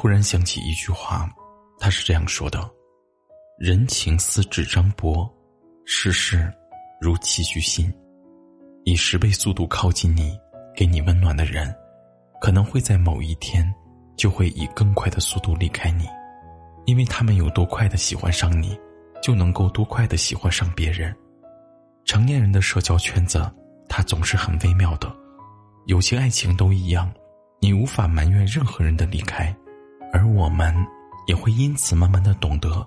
突然想起一句话，他是这样说的：“人情似纸张薄，世事如棋局新。以十倍速度靠近你，给你温暖的人，可能会在某一天，就会以更快的速度离开你。因为他们有多快的喜欢上你，就能够多快的喜欢上别人。成年人的社交圈子，它总是很微妙的，友情、爱情都一样，你无法埋怨任何人的离开。”而我们也会因此慢慢的懂得，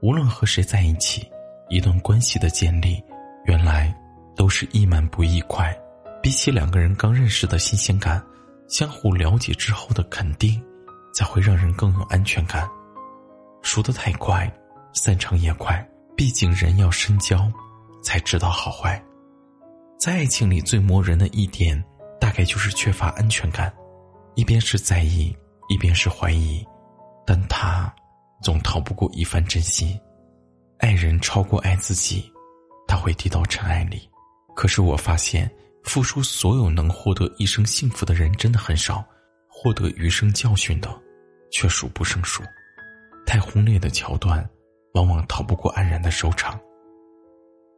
无论和谁在一起，一段关系的建立，原来都是一满不易快。比起两个人刚认识的新鲜感，相互了解之后的肯定，才会让人更有安全感。熟得太快，散场也快。毕竟人要深交，才知道好坏。在爱情里最磨人的一点，大概就是缺乏安全感，一边是在意。一边是怀疑，但他总逃不过一番真心。爱人超过爱自己，他会低到尘埃里。可是我发现，付出所有能获得一生幸福的人真的很少，获得余生教训的却数不胜数。太轰烈的桥段，往往逃不过安然的收场。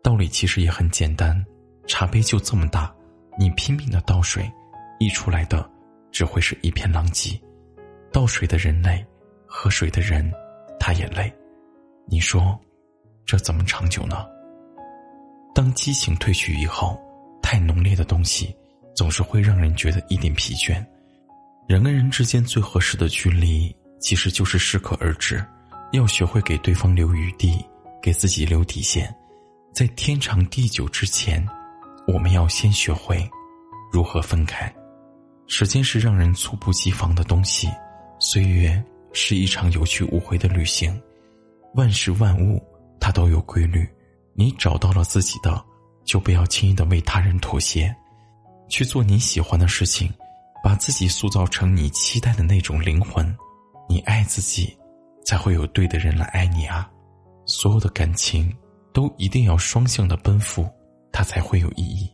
道理其实也很简单，茶杯就这么大，你拼命的倒水，溢出来的只会是一片狼藉。倒水的人累，喝水的人他也累，你说这怎么长久呢？当激情褪去以后，太浓烈的东西总是会让人觉得一点疲倦。人跟人之间最合适的距离，其实就是适可而止，要学会给对方留余地，给自己留底线。在天长地久之前，我们要先学会如何分开。时间是让人猝不及防的东西。岁月是一场有去无回的旅行，万事万物它都有规律。你找到了自己的，就不要轻易的为他人妥协，去做你喜欢的事情，把自己塑造成你期待的那种灵魂。你爱自己，才会有对的人来爱你啊！所有的感情都一定要双向的奔赴，它才会有意义。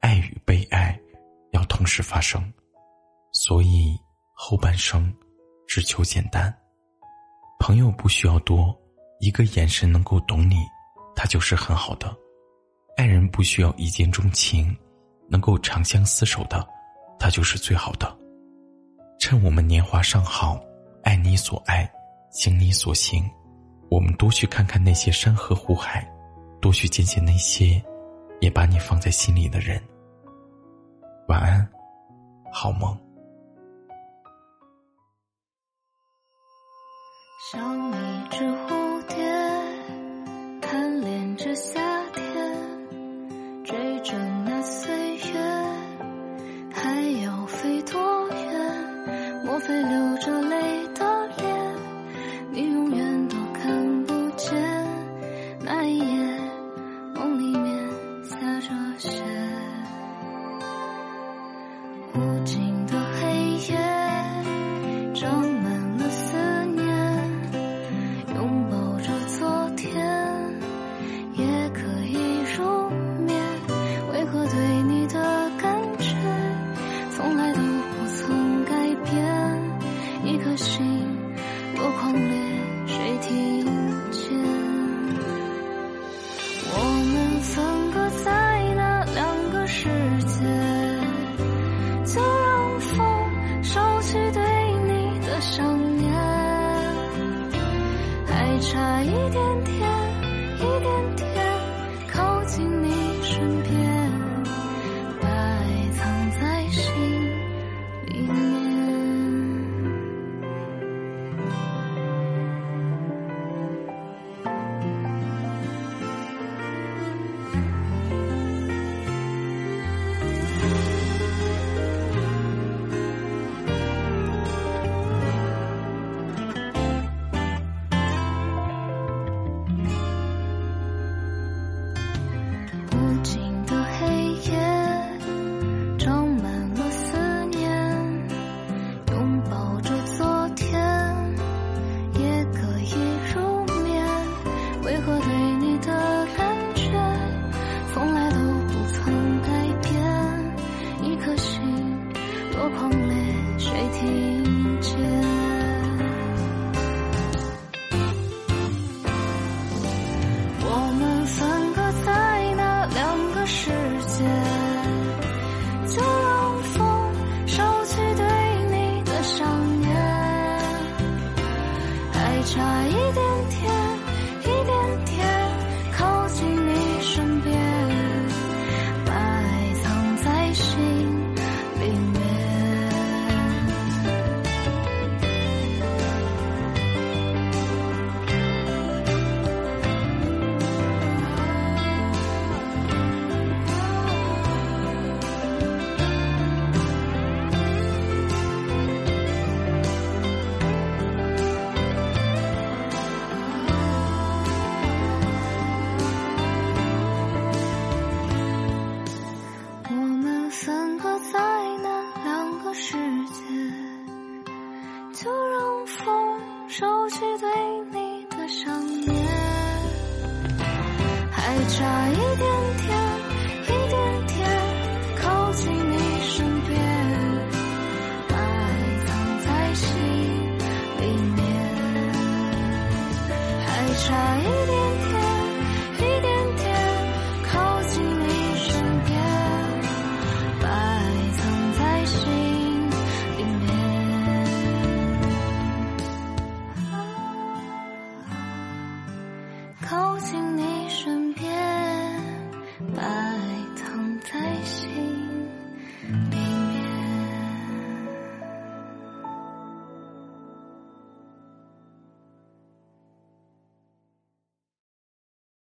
爱与被爱要同时发生，所以后半生。只求简单，朋友不需要多，一个眼神能够懂你，他就是很好的；爱人不需要一见钟情，能够长相厮守的，他就是最好的。趁我们年华尚好，爱你所爱，行你所行，我们多去看看那些山河湖海，多去见见那些也把你放在心里的人。晚安，好梦。像一只蝴蝶想念还差一点点落捧泪水听世界，就让风收起对你的想念，还差一点点。